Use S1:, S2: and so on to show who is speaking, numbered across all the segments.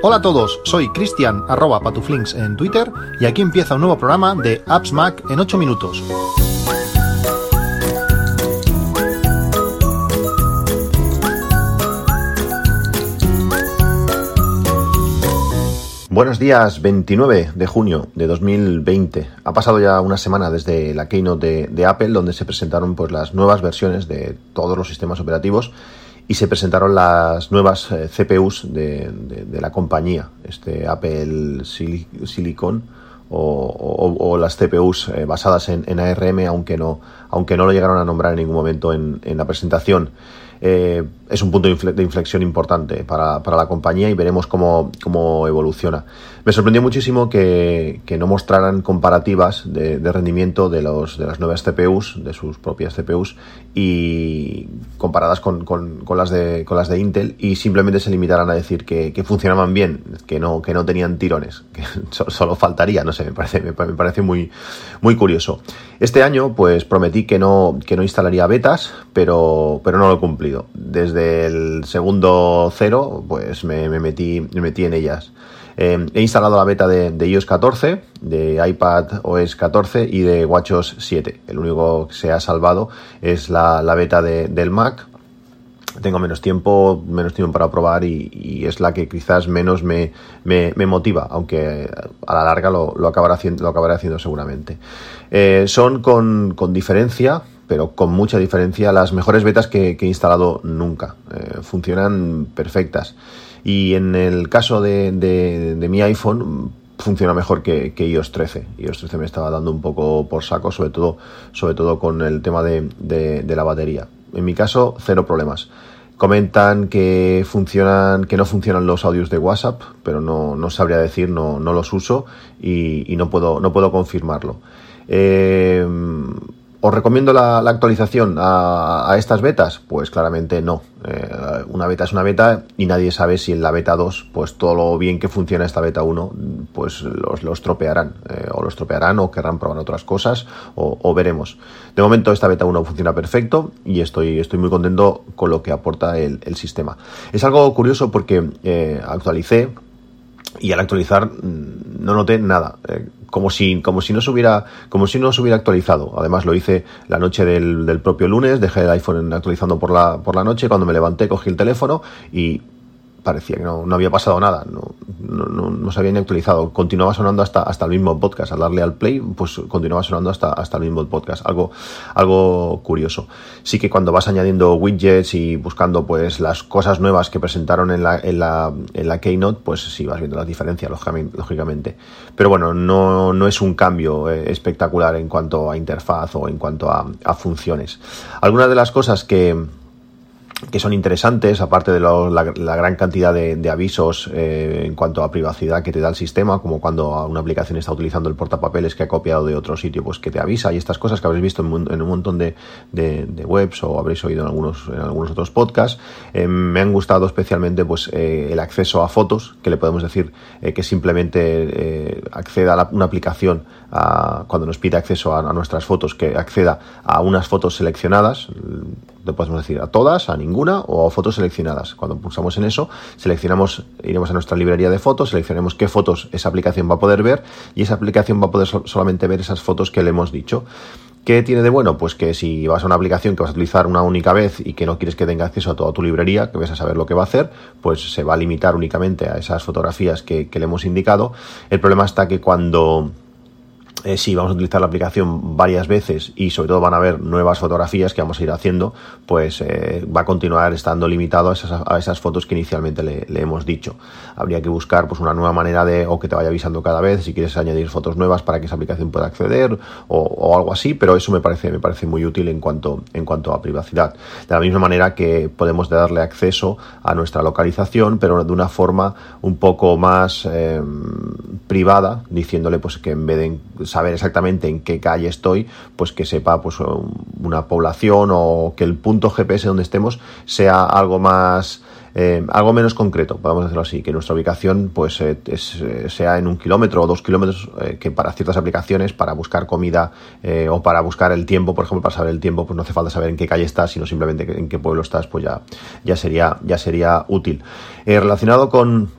S1: Hola a todos, soy Cristian arroba patuflinks en Twitter y aquí empieza un nuevo programa de Apps Mac en 8 minutos. Buenos días, 29 de junio de 2020. Ha pasado ya una semana desde la keynote de, Apple, donde se presentaron pues, las nuevas versiones de todos los sistemas operativos y se presentaron las nuevas eh, CPUs de, la compañía, este Apple Silicon o, las CPUs eh, basadas en, ARM, aunque no, aunque no lo llegaron a nombrar en ningún momento en, en la presentación. Eh, es un punto de inflexión importante para, la compañía y veremos cómo, evoluciona. Me sorprendió muchísimo que, no mostraran comparativas de, rendimiento de, los, de las nuevas CPUs, de sus propias CPUs, y comparadas con, las, de, con las de Intel, y simplemente se limitaran a decir que, funcionaban bien, que no, que no tenían tirones, que solo faltaría, no sé, me parece, me, parece muy, muy curioso. Este año, pues prometí que no, que no instalaría betas, pero, pero no lo he Desde del segundo cero, pues me, metí, me metí en ellas. Eh, he instalado la beta de, iOS 14, de iPad OS 14 y de WatchOS 7. El único que se ha salvado es la, beta del Mac. Tengo menos tiempo, menos tiempo para probar y, es la que quizás menos me, motiva, aunque a la larga lo, acabaré, haciendo, lo acabaré haciendo seguramente. Eh, son con, con diferencia, pero con mucha diferencia, las mejores betas que, he instalado nunca. Eh, funcionan perfectas. Y en el caso de, mi iPhone, funciona mejor que, iOS 13. iOS 13 me estaba dando un poco por saco, sobre todo, sobre todo con el tema de, la batería. En mi caso, cero problemas. Comentan que funcionan, que no funcionan los audios de WhatsApp, pero no, sabría decir, no, no los uso y, no puedo, no puedo confirmarlo. Eh, ¿Os recomiendo la, actualización a, estas betas? Pues claramente no. Eh, una beta es una beta y nadie sabe si en la beta 2, pues todo lo bien que funciona esta beta 1, pues los, los tropearán. Eh, o los tropearán o querrán probar otras cosas o, veremos. De momento esta beta 1 funciona perfecto y estoy, estoy muy contento con lo que aporta el, sistema. Es algo curioso porque eh, actualicé y al actualizar mm, no noté nada como si, como si no se hubiera, como si no se hubiera actualizado. Además lo hice la noche del, del propio lunes, dejé el iPhone actualizando por la, por la noche, cuando me levanté cogí el teléfono y parecía que no, había pasado nada, no, no, no, se había ni actualizado. Continuaba sonando hasta, hasta el mismo podcast. Al darle al play, pues continuaba sonando hasta, hasta el mismo podcast. Algo, algo curioso. Sí que cuando vas añadiendo widgets y buscando pues las cosas nuevas que presentaron en la, en la, en la Keynote, pues sí vas viendo las diferencias, lógicamente. Pero bueno, no, no es un cambio eh, espectacular en cuanto a interfaz o en cuanto a, a funciones. Algunas de las cosas que que son interesantes, aparte de la, gran cantidad de, avisos eh, en cuanto a privacidad que te da el sistema, como cuando una aplicación está utilizando el portapapeles que ha copiado de otro sitio, pues que te avisa y estas cosas que habréis visto en, un montón de, webs o habréis oído en algunos, en algunos otros podcasts. Eh, me han gustado especialmente pues eh, el acceso a fotos, que le podemos decir que simplemente acceda a una aplicación cuando nos pide acceso a, a nuestras fotos, que acceda a unas fotos seleccionadas podemos decir a todas, a ninguna o a fotos seleccionadas. Cuando pulsamos en eso, seleccionamos, iremos a nuestra librería de fotos, seleccionemos qué fotos esa aplicación va a poder ver y esa aplicación va a poder solamente ver esas fotos que le hemos dicho. ¿Qué tiene de bueno? Pues que si vas a una aplicación que vas a utilizar una única vez y que no quieres que tenga acceso a toda tu librería, que vas a saber lo que va a hacer, pues se va a limitar únicamente a esas fotografías que le hemos indicado. El problema está que cuando eh, si vamos a utilizar la aplicación varias veces y sobre todo van a haber nuevas fotografías que vamos a ir haciendo, pues eh, va a continuar estando limitado a esas, a esas fotos que inicialmente le, hemos dicho. Habría que buscar pues una nueva manera de, o que te vaya avisando cada vez si quieres añadir fotos nuevas para que esa aplicación pueda acceder o, algo así, pero eso me parece, me parece muy útil en cuanto, en cuanto a privacidad. De la misma manera que podemos darle acceso a nuestra localización, pero de una forma un poco más eh, privada, diciéndole pues que en vez de saber exactamente en qué calle estoy, pues que sepa pues una población o que el punto GPS donde estemos sea algo más eh, algo menos concreto, podemos decirlo así, que nuestra ubicación pues eh, eh, sea en un kilómetro o dos kilómetros, que para ciertas aplicaciones, para buscar comida o para buscar el tiempo, por ejemplo, para saber el tiempo, pues no hace falta saber en qué calle estás, sino simplemente en qué pueblo estás, pues ya, ya, sería, ya sería útil. relacionado con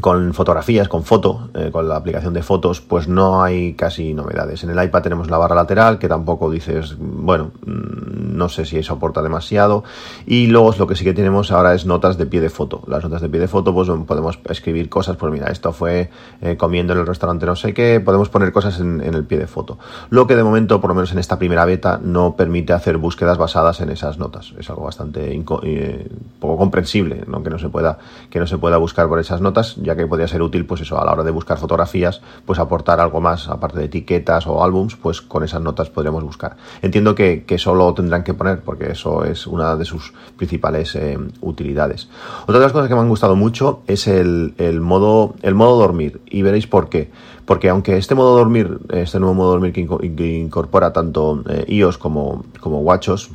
S1: con fotografías, con foto, eh, con la aplicación de fotos, pues no hay casi novedades. En el iPad tenemos la barra lateral, que tampoco dices, bueno, mm, no sé si eso aporta demasiado. Y luego lo que sí que tenemos ahora es notas de pie de foto. Las notas de pie de foto, pues podemos escribir cosas, pues mira, esto fue eh, comiendo en el restaurante no sé qué, podemos poner cosas en, el pie de foto. Lo que de momento, por lo menos en esta primera beta, no permite hacer búsquedas basadas en esas notas. Es algo bastante eh, poco comprensible, ¿no? que no se pueda, que no se pueda buscar por esas notas que podría ser útil, pues eso, a la hora de buscar fotografías, pues aportar algo más, aparte de etiquetas o álbums, pues con esas notas podríamos buscar. Entiendo que, que solo tendrán que poner, porque eso es una de sus principales eh, utilidades. Otra de las cosas que me han gustado mucho es el, el, modo, el modo dormir, y veréis por qué. Porque aunque este modo dormir, este nuevo modo dormir que, incorpora tanto eh, iOS como, como WatchOS,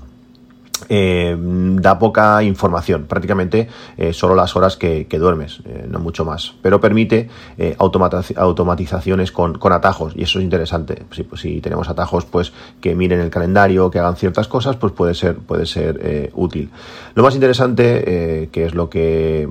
S1: eh, da poca información, prácticamente eh, solo las horas que, duermes, eh, no mucho más, pero permite automatizaciones con, atajos y eso es interesante. Si, pues, si, tenemos atajos, pues que miren el calendario, que hagan ciertas cosas, pues puede ser, puede ser útil. Lo más interesante, que es lo que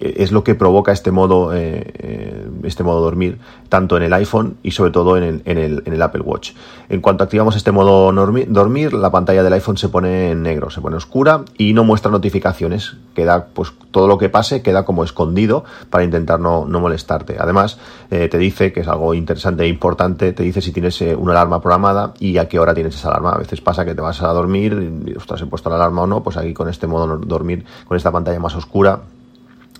S1: es lo que provoca este modo, eh, eh, este modo dormir, tanto en el iPhone y sobre todo en el, Apple Watch. En cuanto activamos este modo dormir, la pantalla del iPhone se pone en negro, se pone oscura y no muestra notificaciones. Queda, pues todo lo que pase queda como escondido para intentar no, molestarte. Además, eh, te dice, que es algo interesante e importante, te dice si tienes una alarma programada y a qué hora tienes esa alarma. A veces pasa que te vas a dormir, y, ostras, he puesto la alarma o no, pues aquí con este modo dormir, con esta pantalla más oscura,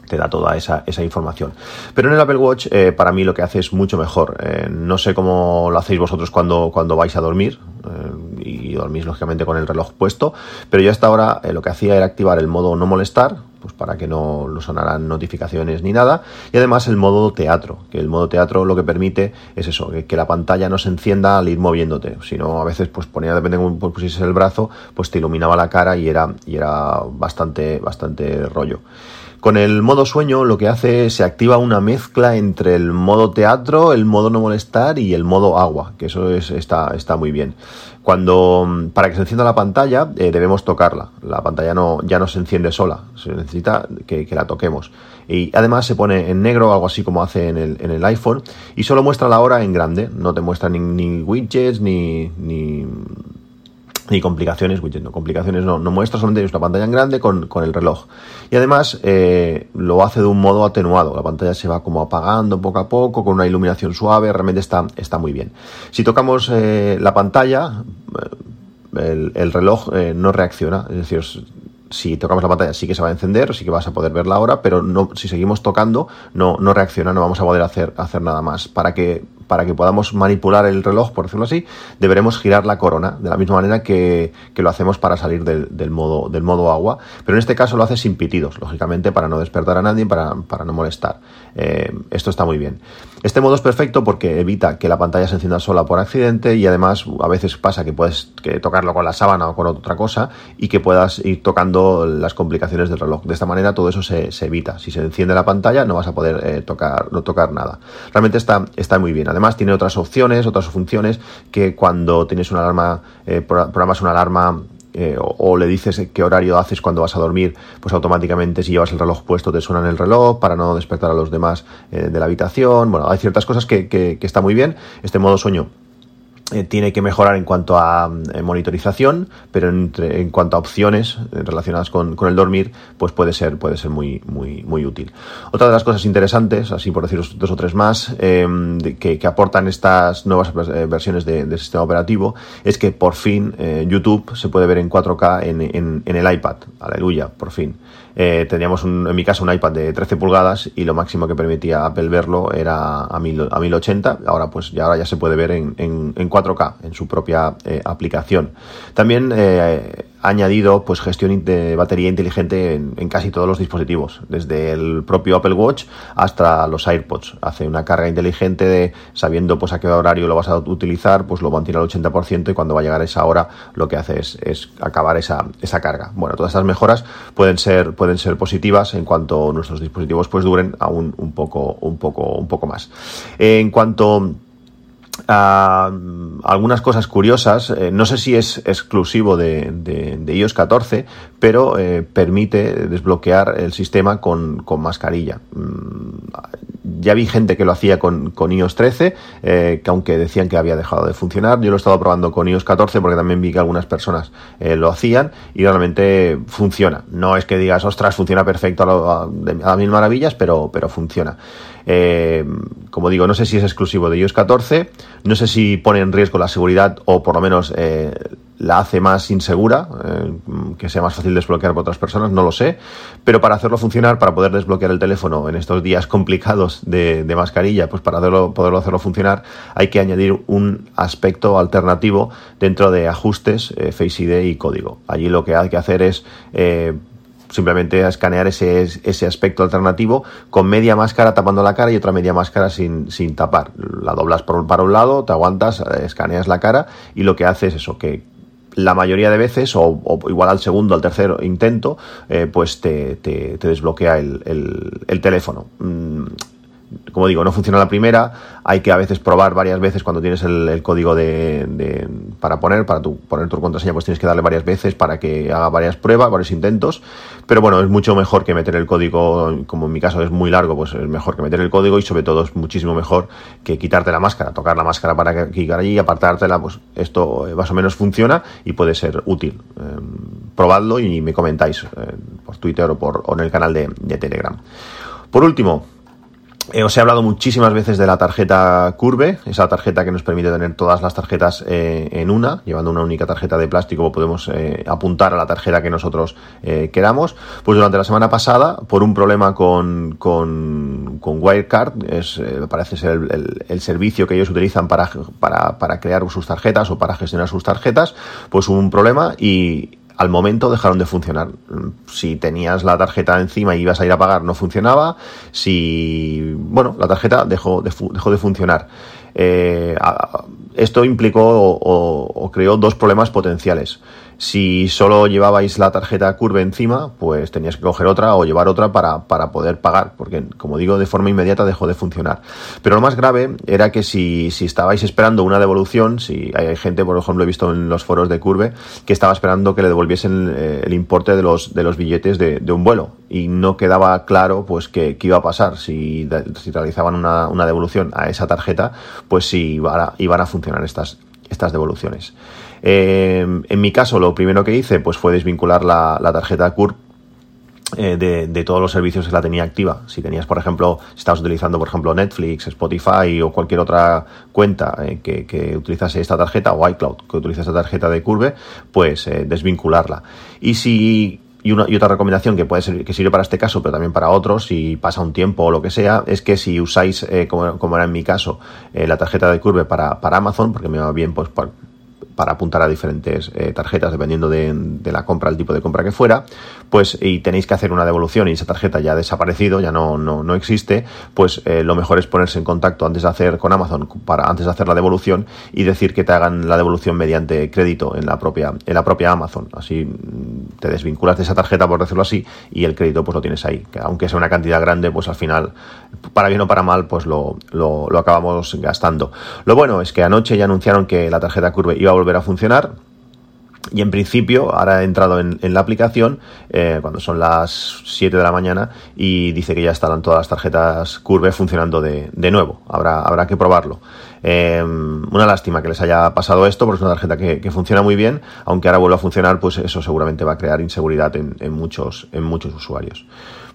S1: te da toda esa, esa información. Pero en el Apple Watch, eh, para mí lo que hace es mucho mejor. Eh, no sé cómo lo hacéis vosotros cuando, cuando vais a dormir, eh, y dormís lógicamente con el reloj puesto, pero yo hasta ahora lo que hacía era activar el modo no molestar, pues para que no lo sonaran notificaciones ni nada, y además el modo teatro, que el modo teatro lo que permite es eso, que, la pantalla no se encienda al ir moviéndote, sino a veces pues ponía, depende de cómo pusieses el brazo, pues te iluminaba la cara y era, y era bastante, bastante rollo. Con el modo sueño lo que hace es se activa una mezcla entre el modo teatro, el modo no molestar y el modo agua, que eso es, está, está muy bien. Cuando para que se encienda la pantalla eh, debemos tocarla. La pantalla no, ya no se enciende sola, se necesita que, la toquemos. Y además se pone en negro, algo así como hace en el, en el iPhone, y solo muestra la hora en grande. No te muestra ni, ni widgets ni, ni y complicaciones, no, complicaciones no, no muestra, solamente una pantalla en grande con, el reloj. Y además eh, lo hace de un modo atenuado, la pantalla se va como apagando poco a poco, con una iluminación suave, realmente está, está muy bien. Si tocamos eh, la pantalla, eh, el, reloj no reacciona, es decir, si tocamos la pantalla sí que se va a encender, sí que vas a poder ver la hora, pero no, si seguimos tocando no, no reacciona, no vamos a poder hacer, hacer nada más. Para que para que podamos manipular el reloj, por decirlo así, deberemos girar la corona, de la misma manera que, lo hacemos para salir del, modo, del modo agua, pero en este caso lo hace sin pitidos, lógicamente, para no despertar a nadie, para, para no molestar. Eh, esto está muy bien. Este modo es perfecto porque evita que la pantalla se encienda sola por accidente y además a veces pasa que puedes tocarlo con la sábana o con otra cosa y que puedas ir tocando las complicaciones del reloj. De esta manera todo eso se, evita. Si se enciende la pantalla no vas a poder eh, tocar, no tocar nada. Realmente está, está muy bien. Además tiene otras opciones, otras funciones que cuando tienes una alarma, eh, programas una alarma eh, o, le dices qué horario haces cuando vas a dormir, pues automáticamente si llevas el reloj puesto te suena en el reloj para no despertar a los demás eh, de la habitación. Bueno, hay ciertas cosas que, que está muy bien. Este modo sueño eh, tiene que mejorar en cuanto a eh, monitorización, pero en, cuanto a opciones eh, relacionadas con, el dormir, pues puede ser, puede ser muy, muy, muy útil. Otra de las cosas interesantes, así por deciros dos o tres más, que, aportan estas nuevas versiones de, sistema operativo, es que por fin YouTube se puede ver en 4K en, en el iPad. Aleluya, por fin. Eh, teníamos en mi caso un iPad de 13 pulgadas y lo máximo que permitía Apple verlo era a, a 1080, ahora pues ya, ahora ya se puede ver en, en, 4K en su propia aplicación. También añadido pues gestión de batería inteligente en, casi todos los dispositivos, desde el propio Apple Watch hasta los AirPods. Hace una carga inteligente de sabiendo pues a qué horario lo vas a utilizar, pues lo mantiene al 80% y cuando va a llegar esa hora lo que hace es, acabar esa, esa carga. Bueno, todas estas mejoras pueden ser, pueden ser positivas en cuanto nuestros dispositivos pues duren aún un poco, un poco, un poco más. En cuanto algunas cosas curiosas. Eh, no sé si es exclusivo de, iOS 14, pero eh, permite desbloquear el sistema con, con mascarilla. Mm, ya vi gente que lo hacía con, con iOS 13, eh, que aunque decían que había dejado de funcionar, yo lo he estado probando con iOS 14 porque también vi que algunas personas lo hacían y realmente funciona. No es que digas, ostras, funciona perfecto a, a, mil maravillas, pero, pero funciona. Eh, como digo, no sé si es exclusivo de iOS 14, no sé si pone en riesgo la seguridad o por lo menos eh, la hace más insegura, eh, que sea más fácil desbloquear por otras personas, no lo sé, pero para hacerlo funcionar, para poder desbloquear el teléfono en estos días complicados de, mascarilla, pues para poderlo hacerlo funcionar hay que añadir un aspecto alternativo dentro de ajustes, Face ID y código. Allí lo que hay que hacer es simplemente a escanear ese, ese aspecto alternativo con media máscara tapando la cara y otra media máscara sin, sin tapar. La doblas por, para un lado, te aguantas, eh, escaneas la cara y lo que hace es eso, que la mayoría de veces, o, igual al segundo, al tercer intento, eh, pues te, te, desbloquea el, el, teléfono. Mm, como digo, no funciona la primera, hay que a veces probar varias veces cuando tienes el, código de, para poner, para tu, poner tu contraseña, pues tienes que darle varias veces para que haga varias pruebas, varios intentos, pero bueno, es mucho mejor que meter el código, como en mi caso es muy largo, pues es mejor que meter el código y sobre todo es muchísimo mejor que quitarte la máscara, tocar la máscara para clicar allí y apartártela, pues esto más o menos funciona y puede ser útil. Eh, probadlo y me comentáis eh, por Twitter o, por, o en el canal de Telegram. Por último, eh, os he hablado muchísimas veces de la tarjeta Curve, esa tarjeta que nos permite tener todas las tarjetas eh, en una, llevando una única tarjeta de plástico podemos eh, apuntar a la tarjeta que nosotros queramos. Pues durante la semana pasada, por un problema con, con, Wirecard, es, parece ser el, servicio que ellos utilizan para, para, para crear sus tarjetas o para gestionar sus tarjetas, pues hubo un problema y al momento dejaron de funcionar. Si tenías la tarjeta encima y ibas a ir a pagar, no funcionaba. Si, bueno, la tarjeta dejó, dejó de funcionar. Eh, esto implicó o, creó dos problemas potenciales. Si solo llevabais la tarjeta Curve encima, pues tenías que coger otra o llevar otra para, para, poder pagar, porque como digo, de forma inmediata dejó de funcionar. Pero lo más grave era que si, si estabais esperando una devolución, si hay gente, por ejemplo, he visto en los foros de Curve, que estaba esperando que le devolviesen eh, el importe de los, de los billetes de, de un vuelo y no quedaba claro pues qué, iba a pasar si, si realizaban una, una, devolución a esa tarjeta, pues si iban a, iban a funcionar estas, estas devoluciones. Eh, en mi caso, lo primero que hice pues fue desvincular la, tarjeta CURP eh, de, todos los servicios que la tenía activa. Si tenías, por ejemplo, si estabas utilizando, por ejemplo, Netflix, Spotify o cualquier otra cuenta eh, que, utilizase esta tarjeta o iCloud que utiliza esta tarjeta de Curve, pues desvincularla. Y si y, una, y otra recomendación que puede ser, que sirve para este caso, pero también para otros, si pasa un tiempo o lo que sea, es que si usáis, como, era en mi caso, la tarjeta de Curve para, Amazon, porque me va bien pues para apuntar a diferentes eh, tarjetas dependiendo de, la compra, el tipo de compra que fuera, pues y tenéis que hacer una devolución y esa tarjeta ya ha desaparecido, ya no, no, no existe, pues eh, lo mejor es ponerse en contacto antes de hacer con Amazon para antes de hacer la devolución y decir que te hagan la devolución mediante crédito en la propia en la propia Amazon. Así mm, te desvinculas de esa tarjeta por decirlo así y el crédito pues lo tienes ahí, que aunque sea una cantidad grande, pues al final para bien o para mal pues lo, lo, lo acabamos gastando. Lo bueno es que anoche ya anunciaron que la tarjeta Curve iba a volver a funcionar. Y en principio, ahora he entrado en, la aplicación eh, cuando son las 7 de la mañana y dice que ya estarán todas las tarjetas Curve funcionando de, nuevo. Habrá, habrá que probarlo. Eh, una lástima que les haya pasado esto porque es una tarjeta que, funciona muy bien, aunque ahora vuelva a funcionar, pues eso seguramente va a crear inseguridad en, muchos, en muchos usuarios.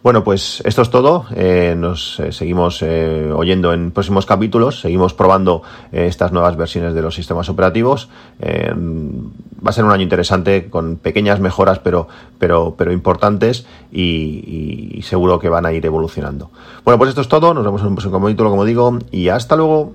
S1: Bueno, pues esto es todo. Eh, nos eh, seguimos eh, oyendo en próximos capítulos. Seguimos probando estas nuevas versiones de los sistemas operativos. va a ser un año interesante con pequeñas mejoras, pero, pero, pero importantes y, seguro que van a ir evolucionando. Bueno, pues esto es todo. Nos vemos en un próximo capítulo, como digo, y hasta luego.